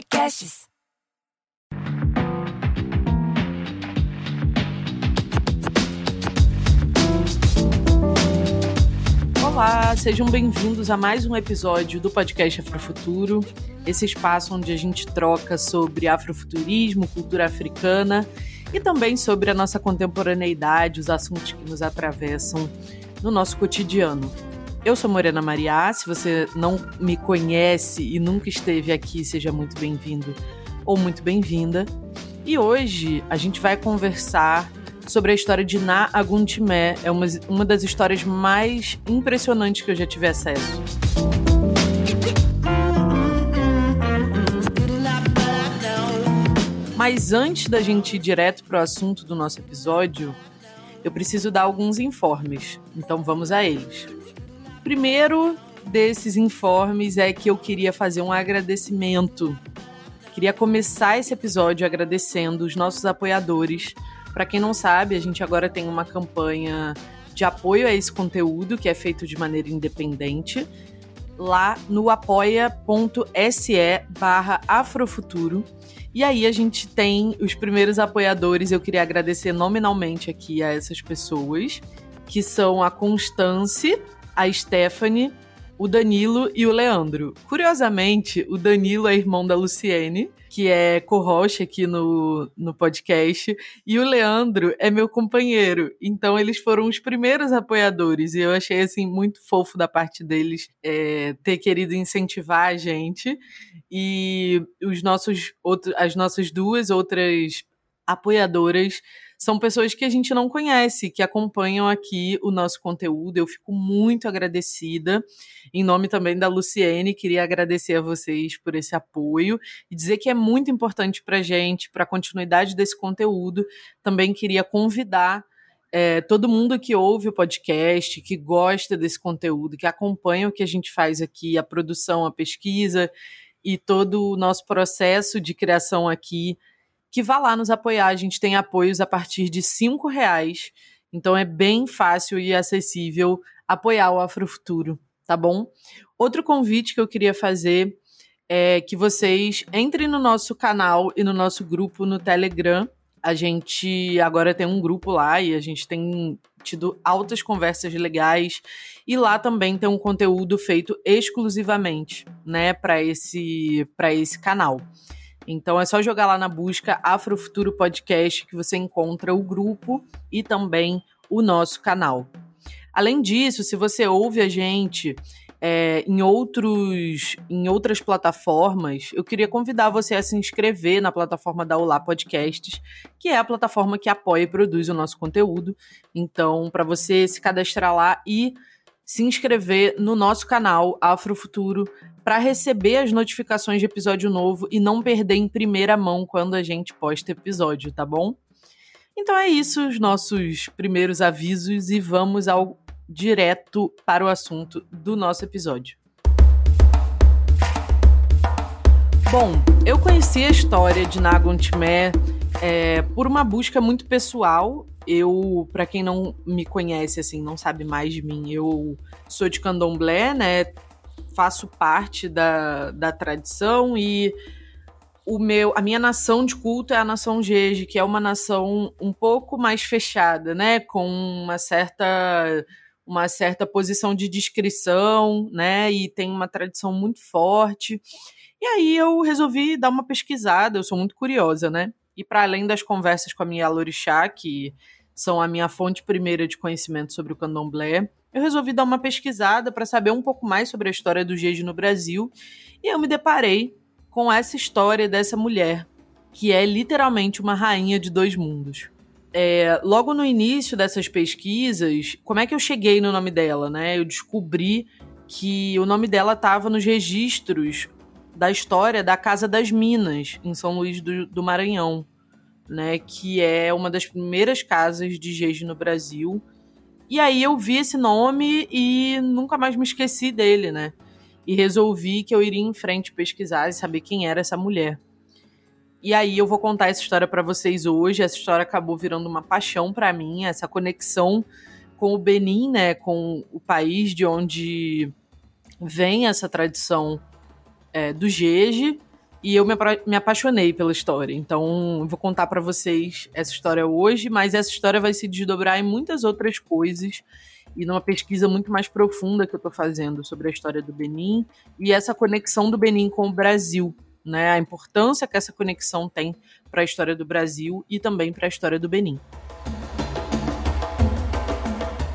Podcasts. Olá, sejam bem-vindos a mais um episódio do podcast Afrofuturo, esse espaço onde a gente troca sobre afrofuturismo, cultura africana e também sobre a nossa contemporaneidade, os assuntos que nos atravessam no nosso cotidiano. Eu sou Morena Mariá, se você não me conhece e nunca esteve aqui, seja muito bem-vindo ou muito bem-vinda. E hoje a gente vai conversar sobre a história de Na Aguntimé. É uma, uma das histórias mais impressionantes que eu já tive acesso. Mas antes da gente ir direto para o assunto do nosso episódio, eu preciso dar alguns informes. Então vamos a eles. Primeiro desses informes é que eu queria fazer um agradecimento. Queria começar esse episódio agradecendo os nossos apoiadores. Para quem não sabe, a gente agora tem uma campanha de apoio a esse conteúdo que é feito de maneira independente lá no apoia.se barra afrofuturo. E aí a gente tem os primeiros apoiadores. Eu queria agradecer nominalmente aqui a essas pessoas, que são a Constance, a Stephanie, o Danilo e o Leandro. Curiosamente, o Danilo é irmão da Luciene, que é co-host aqui no, no podcast, e o Leandro é meu companheiro. Então, eles foram os primeiros apoiadores, e eu achei, assim, muito fofo da parte deles é, ter querido incentivar a gente. E os nossos, outro, as nossas duas outras apoiadoras são pessoas que a gente não conhece, que acompanham aqui o nosso conteúdo. Eu fico muito agradecida. Em nome também da Luciene, queria agradecer a vocês por esse apoio e dizer que é muito importante para a gente, para a continuidade desse conteúdo. Também queria convidar é, todo mundo que ouve o podcast, que gosta desse conteúdo, que acompanha o que a gente faz aqui, a produção, a pesquisa e todo o nosso processo de criação aqui que vá lá nos apoiar. A gente tem apoios a partir de cinco reais. Então é bem fácil e acessível apoiar o Afrofuturo, tá bom? Outro convite que eu queria fazer é que vocês entrem no nosso canal e no nosso grupo no Telegram. A gente agora tem um grupo lá e a gente tem tido altas conversas legais e lá também tem um conteúdo feito exclusivamente, né, para esse para esse canal. Então é só jogar lá na busca Afrofuturo Podcast que você encontra o grupo e também o nosso canal. Além disso, se você ouve a gente é, em, outros, em outras plataformas, eu queria convidar você a se inscrever na plataforma da Olá Podcasts, que é a plataforma que apoia e produz o nosso conteúdo. Então, para você se cadastrar lá e se inscrever no nosso canal Afrofuturo para receber as notificações de episódio novo e não perder em primeira mão quando a gente posta episódio, tá bom? Então é isso, os nossos primeiros avisos e vamos ao direto para o assunto do nosso episódio. Bom, eu conheci a história de Nagon é, por uma busca muito pessoal. Eu, para quem não me conhece, assim, não sabe mais de mim, eu sou de candomblé, né? Faço parte da, da tradição e o meu, a minha nação de culto é a nação Jeje, que é uma nação um pouco mais fechada, né? Com uma certa uma certa posição de discrição, né? E tem uma tradição muito forte. E aí eu resolvi dar uma pesquisada, eu sou muito curiosa, né? E para além das conversas com a minha Alorixá, que são a minha fonte primeira de conhecimento sobre o candomblé, eu resolvi dar uma pesquisada para saber um pouco mais sobre a história do Jeje no Brasil. E eu me deparei com essa história dessa mulher, que é literalmente uma rainha de dois mundos. É, logo no início dessas pesquisas, como é que eu cheguei no nome dela, né? Eu descobri que o nome dela estava nos registros da história da Casa das Minas, em São Luís do, do Maranhão, né? Que é uma das primeiras casas de Jeje no Brasil. E aí eu vi esse nome e nunca mais me esqueci dele, né? E resolvi que eu iria em frente pesquisar e saber quem era essa mulher. E aí eu vou contar essa história para vocês hoje. Essa história acabou virando uma paixão para mim, essa conexão com o Benin, né, com o país de onde vem essa tradição é, do Jeje e eu me, me apaixonei pela história. Então, eu vou contar para vocês essa história hoje, mas essa história vai se desdobrar em muitas outras coisas e numa pesquisa muito mais profunda que eu estou fazendo sobre a história do Benin e essa conexão do Benin com o Brasil, né? A importância que essa conexão tem para a história do Brasil e também para a história do Benin.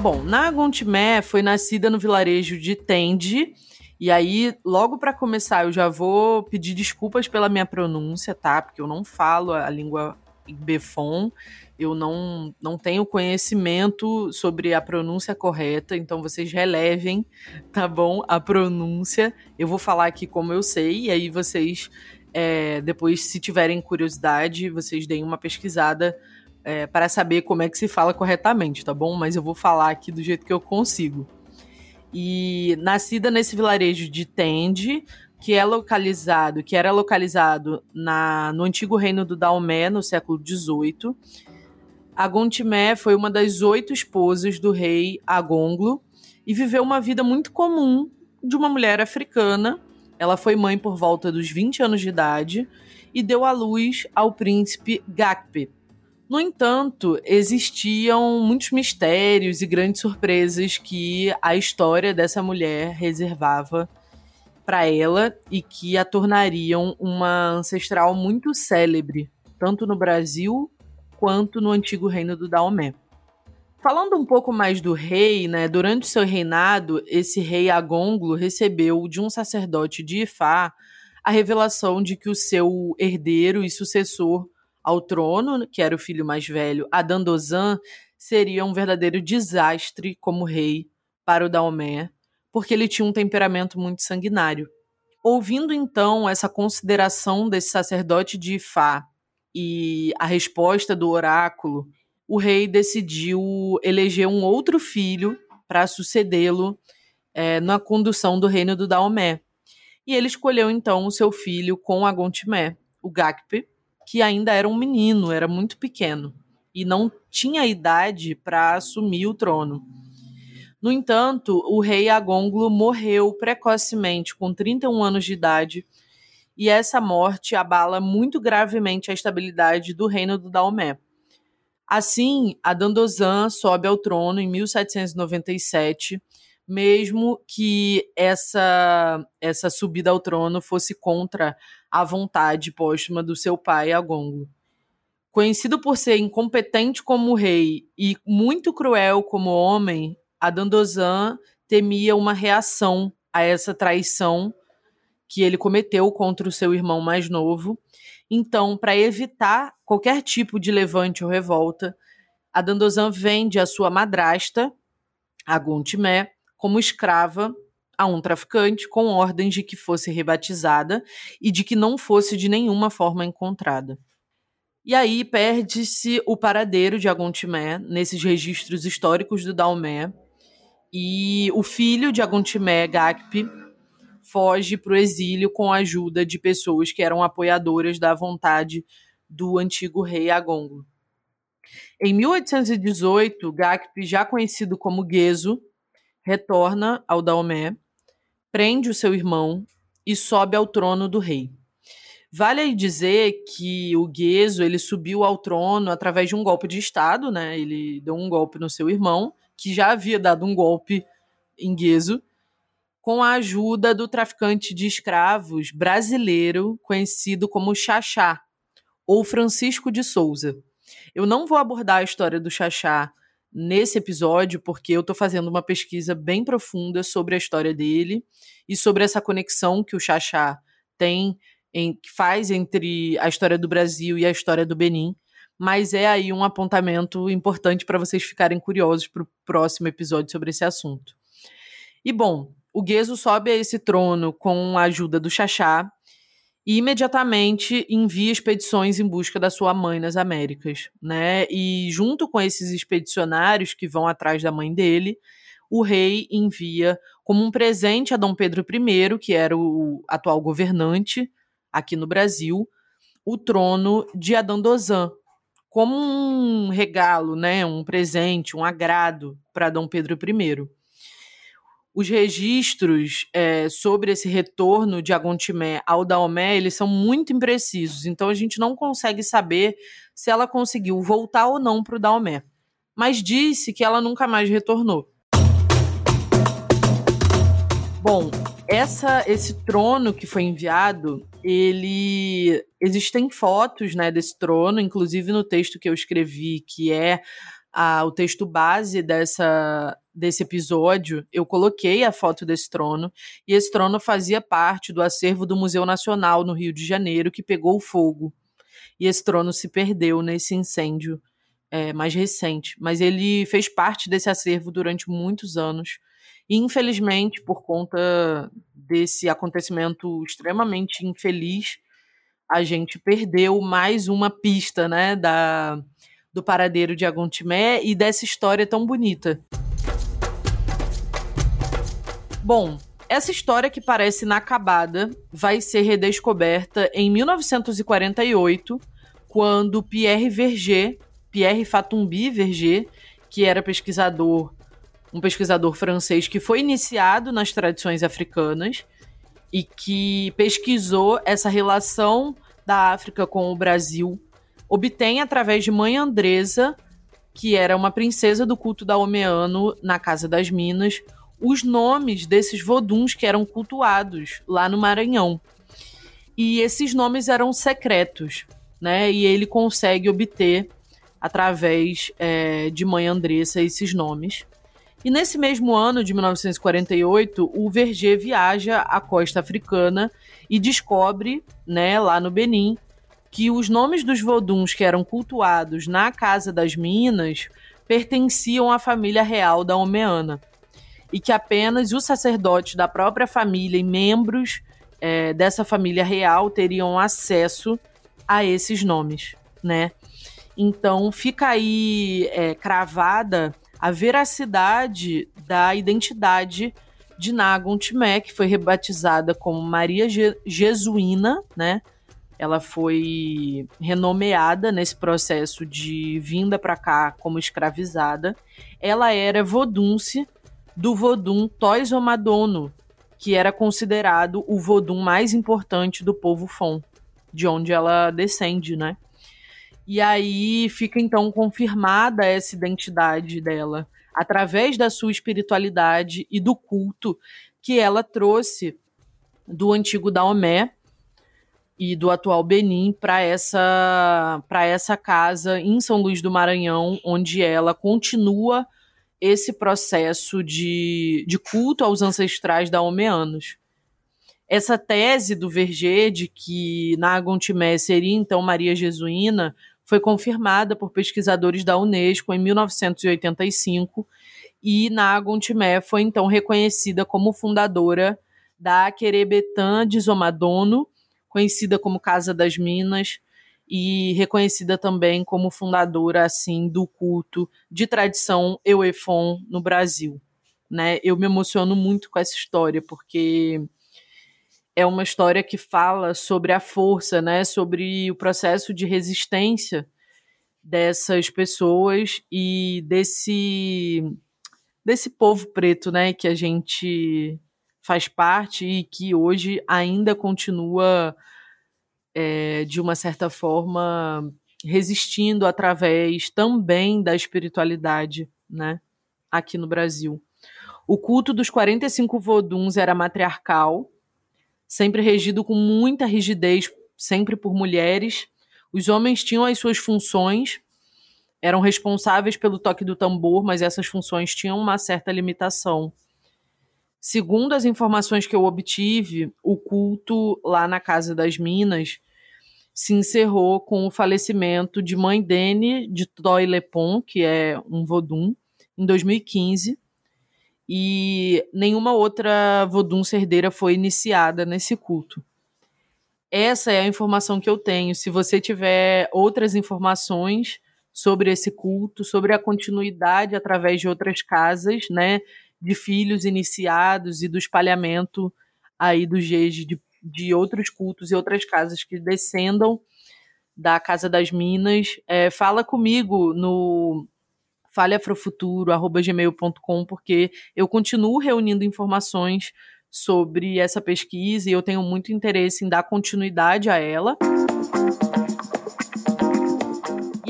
Bom, Nagontimé foi nascida no vilarejo de Tende, e aí, logo para começar, eu já vou pedir desculpas pela minha pronúncia, tá? Porque eu não falo a língua Befon, eu não, não tenho conhecimento sobre a pronúncia correta, então vocês relevem, tá bom? A pronúncia. Eu vou falar aqui como eu sei, e aí vocês, é, depois, se tiverem curiosidade, vocês deem uma pesquisada é, para saber como é que se fala corretamente, tá bom? Mas eu vou falar aqui do jeito que eu consigo. E nascida nesse vilarejo de Tende, que é localizado, que era localizado na, no antigo reino do Daomé, no século XVIII. Agontimé foi uma das oito esposas do rei Agonglo e viveu uma vida muito comum de uma mulher africana. Ela foi mãe por volta dos 20 anos de idade e deu à luz ao príncipe Gakpe, no entanto, existiam muitos mistérios e grandes surpresas que a história dessa mulher reservava para ela e que a tornariam uma ancestral muito célebre, tanto no Brasil quanto no antigo reino do Daomé. Falando um pouco mais do rei, né, durante seu reinado, esse rei Agonglo recebeu de um sacerdote de Ifá a revelação de que o seu herdeiro e sucessor ao trono, que era o filho mais velho, Adandozan, seria um verdadeiro desastre como rei para o Daomé, porque ele tinha um temperamento muito sanguinário. Ouvindo então essa consideração desse sacerdote de Ifá e a resposta do oráculo, o rei decidiu eleger um outro filho para sucedê-lo é, na condução do reino do Daomé. E ele escolheu então o seu filho com Agontimé, o Gakpe, que ainda era um menino, era muito pequeno e não tinha idade para assumir o trono. No entanto, o rei Agonglo morreu precocemente, com 31 anos de idade, e essa morte abala muito gravemente a estabilidade do reino do Daomé. Assim, Adandozan sobe ao trono em 1797 mesmo que essa essa subida ao trono fosse contra a vontade póstuma do seu pai Agongo. Conhecido por ser incompetente como rei e muito cruel como homem, Adandozan temia uma reação a essa traição que ele cometeu contra o seu irmão mais novo. Então, para evitar qualquer tipo de levante ou revolta, Adandozan vende a sua madrasta, Aguntimé, como escrava a um traficante com ordens de que fosse rebatizada e de que não fosse de nenhuma forma encontrada. E aí perde-se o paradeiro de Agontimé nesses registros históricos do Daomé, e o filho de Agontimé, Gakpe, foge para o exílio com a ajuda de pessoas que eram apoiadoras da vontade do antigo rei Agongo. Em 1818, Gakpe, já conhecido como Gezo, retorna ao Daomé, prende o seu irmão e sobe ao trono do rei. Vale dizer que o Gueso ele subiu ao trono através de um golpe de estado, né? Ele deu um golpe no seu irmão, que já havia dado um golpe em Gueso, com a ajuda do traficante de escravos brasileiro conhecido como Xaxá, ou Francisco de Souza. Eu não vou abordar a história do Xaxá nesse episódio, porque eu estou fazendo uma pesquisa bem profunda sobre a história dele e sobre essa conexão que o Xaxá tem, em, que faz entre a história do Brasil e a história do Benin. Mas é aí um apontamento importante para vocês ficarem curiosos para o próximo episódio sobre esse assunto. E bom, o Gueso sobe a esse trono com a ajuda do Xaxá e imediatamente envia expedições em busca da sua mãe nas Américas, né? E junto com esses expedicionários que vão atrás da mãe dele, o rei envia como um presente a Dom Pedro I, que era o atual governante aqui no Brasil, o trono de Adandozan, como um regalo, né, um presente, um agrado para Dom Pedro I. os registros é, sobre esse retorno de Agontimé ao Daomé, eles são muito imprecisos, então a gente não consegue saber se ela conseguiu voltar ou não para o Daomé. Mas disse que ela nunca mais retornou. Bom, essa, esse trono que foi enviado, ele existem fotos, né, desse trono, inclusive no texto que eu escrevi, que é a, o texto base dessa desse episódio, eu coloquei a foto desse trono, e esse trono fazia parte do acervo do Museu Nacional no Rio de Janeiro, que pegou fogo. E esse trono se perdeu nesse incêndio é, mais recente. Mas ele fez parte desse acervo durante muitos anos. E, infelizmente, por conta desse acontecimento extremamente infeliz, a gente perdeu mais uma pista né, da, do paradeiro de Agontimé e dessa história tão bonita. Bom, essa história que parece inacabada vai ser redescoberta em 1948, quando Pierre Verger, Pierre Fatumbi Verger, que era pesquisador, um pesquisador francês que foi iniciado nas tradições africanas e que pesquisou essa relação da África com o Brasil, obtém através de Mãe Andresa, que era uma princesa do culto daomeano na Casa das Minas, os nomes desses voduns que eram cultuados lá no Maranhão. E esses nomes eram secretos, né? E ele consegue obter, através é, de Mãe Andressa, esses nomes. E nesse mesmo ano de 1948, o Verger viaja à costa africana e descobre, né, lá no Benin, que os nomes dos voduns que eram cultuados na Casa das Minas pertenciam à família real da Omeana e que apenas os sacerdotes da própria família e membros é, dessa família real teriam acesso a esses nomes, né? Então fica aí é, cravada a veracidade da identidade de Nagon Timé, que foi rebatizada como Maria Je Jesuína, né? Ela foi renomeada nesse processo de vinda para cá como escravizada. Ela era vodunce do Vodun Tois Madono, que era considerado o Vodun mais importante do povo Fon, de onde ela descende, né? E aí fica então confirmada essa identidade dela através da sua espiritualidade e do culto que ela trouxe do antigo Daomé e do atual Benin para essa para essa casa em São Luís do Maranhão, onde ela continua esse processo de, de culto aos ancestrais daomeanos. Essa tese do Verger de que Nagontimé seria então Maria Jesuína foi confirmada por pesquisadores da Unesco em 1985 e Nagontimé foi então reconhecida como fundadora da Querebetan de Zomadono, conhecida como Casa das Minas, e reconhecida também como fundadora assim do culto de tradição Euefon no Brasil. Né? Eu me emociono muito com essa história porque é uma história que fala sobre a força, né? sobre o processo de resistência dessas pessoas e desse desse povo preto, né, que a gente faz parte e que hoje ainda continua é, de uma certa forma, resistindo através também da espiritualidade, né, aqui no Brasil. O culto dos 45 voduns era matriarcal, sempre regido com muita rigidez, sempre por mulheres. Os homens tinham as suas funções, eram responsáveis pelo toque do tambor, mas essas funções tinham uma certa limitação. Segundo as informações que eu obtive, o culto lá na Casa das Minas se encerrou com o falecimento de Mãe Dene de Toy Lepon, que é um Vodun, em 2015. E nenhuma outra Vodun cerdeira foi iniciada nesse culto. Essa é a informação que eu tenho. Se você tiver outras informações sobre esse culto, sobre a continuidade através de outras casas, né, de filhos iniciados e do espalhamento aí do jeje de, de outros cultos e outras casas que descendam da Casa das Minas. É, fala comigo no falhafrofuturo@gmail.com porque eu continuo reunindo informações sobre essa pesquisa e eu tenho muito interesse em dar continuidade a ela.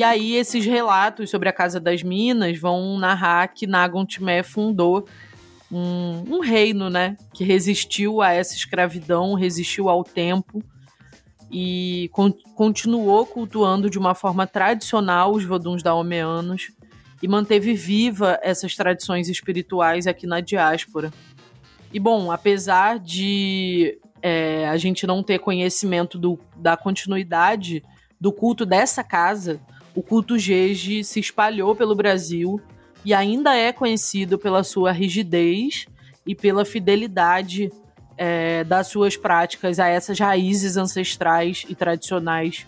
E aí esses relatos sobre a Casa das Minas vão narrar que Nagon Timé fundou um, um reino, né, que resistiu a essa escravidão, resistiu ao tempo e con continuou cultuando de uma forma tradicional os voduns daomeanos e manteve viva essas tradições espirituais aqui na diáspora. E bom, apesar de é, a gente não ter conhecimento do, da continuidade do culto dessa casa, o culto Jeje se espalhou pelo Brasil e ainda é conhecido pela sua rigidez e pela fidelidade é, das suas práticas a essas raízes ancestrais e tradicionais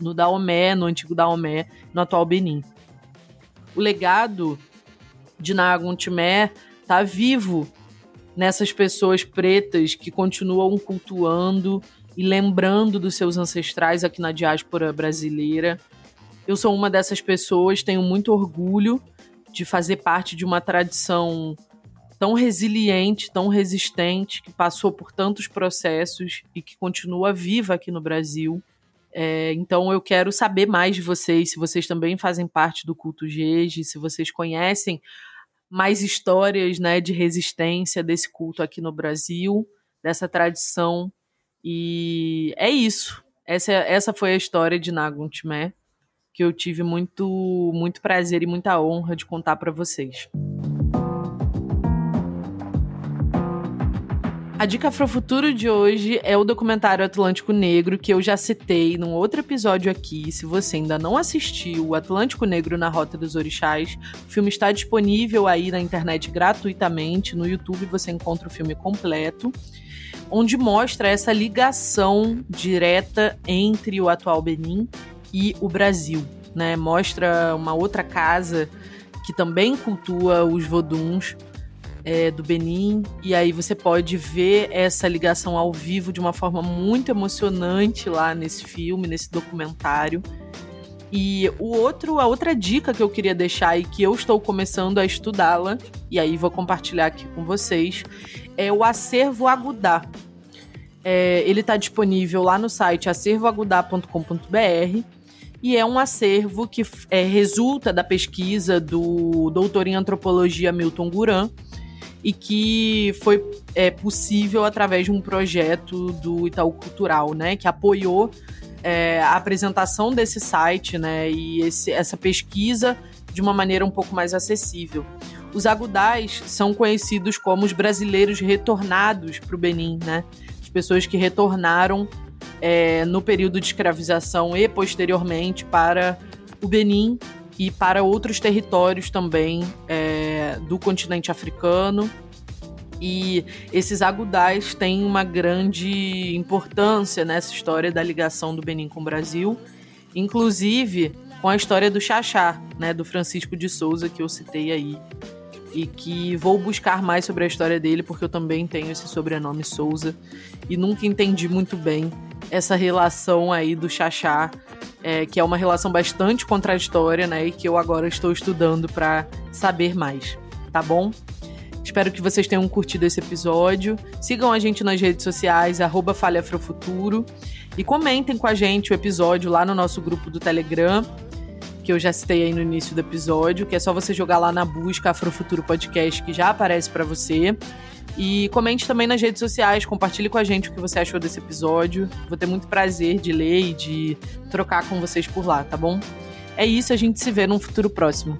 no Daomé, no antigo Daomé, no atual Benin. O legado de Nagun Timé está vivo nessas pessoas pretas que continuam cultuando e lembrando dos seus ancestrais aqui na diáspora brasileira eu sou uma dessas pessoas, tenho muito orgulho de fazer parte de uma tradição tão resiliente, tão resistente, que passou por tantos processos e que continua viva aqui no Brasil. É, então eu quero saber mais de vocês, se vocês também fazem parte do culto Jeje, se vocês conhecem mais histórias né, de resistência desse culto aqui no Brasil, dessa tradição. E é isso. Essa, essa foi a história de Nagun Timé que eu tive muito, muito prazer e muita honra de contar para vocês. A dica Afrofuturo de hoje é o documentário Atlântico Negro, que eu já citei num outro episódio aqui. Se você ainda não assistiu o Atlântico Negro na Rota dos Orixás, o filme está disponível aí na internet gratuitamente. No YouTube você encontra o filme completo, onde mostra essa ligação direta entre o atual Benin e o Brasil. Né? Mostra uma outra casa que também cultua os voduns é, do Benin. E aí você pode ver essa ligação ao vivo de uma forma muito emocionante lá nesse filme, nesse documentário. E o outro, a outra dica que eu queria deixar e que eu estou começando a estudá-la, e aí vou compartilhar aqui com vocês, é o Acervo Agudá. É, ele está disponível lá no site acervoagudá.com.br e é um acervo que é, resulta da pesquisa do doutor em antropologia Milton Guran e que foi é, possível através de um projeto do Itaú Cultural, né, que apoiou é, a apresentação desse site, né, e esse, essa pesquisa de uma maneira um pouco mais acessível. Os agudais são conhecidos como os brasileiros retornados para o Benin, né, as pessoas que retornaram é, no período de escravização e posteriormente para o Benin e para outros territórios também é, do continente africano. E esses agudais têm uma grande importância nessa história da ligação do Benin com o Brasil, inclusive com a história do Xaxá, né, do Francisco de Souza, que eu citei aí, e que vou buscar mais sobre a história dele, porque eu também tenho esse sobrenome Souza e nunca entendi muito bem essa relação aí do Xaxá, é, que é uma relação bastante contraditória, né? E que eu agora estou estudando para saber mais, tá bom? Espero que vocês tenham curtido esse episódio. Sigam a gente nas redes sociais, arroba. E comentem com a gente o episódio lá no nosso grupo do Telegram, que eu já citei aí no início do episódio, que é só você jogar lá na busca Afrofuturo Podcast, que já aparece para você. E comente também nas redes sociais, compartilhe com a gente o que você achou desse episódio. Vou ter muito prazer de ler e de trocar com vocês por lá, tá bom? É isso, a gente se vê num futuro próximo.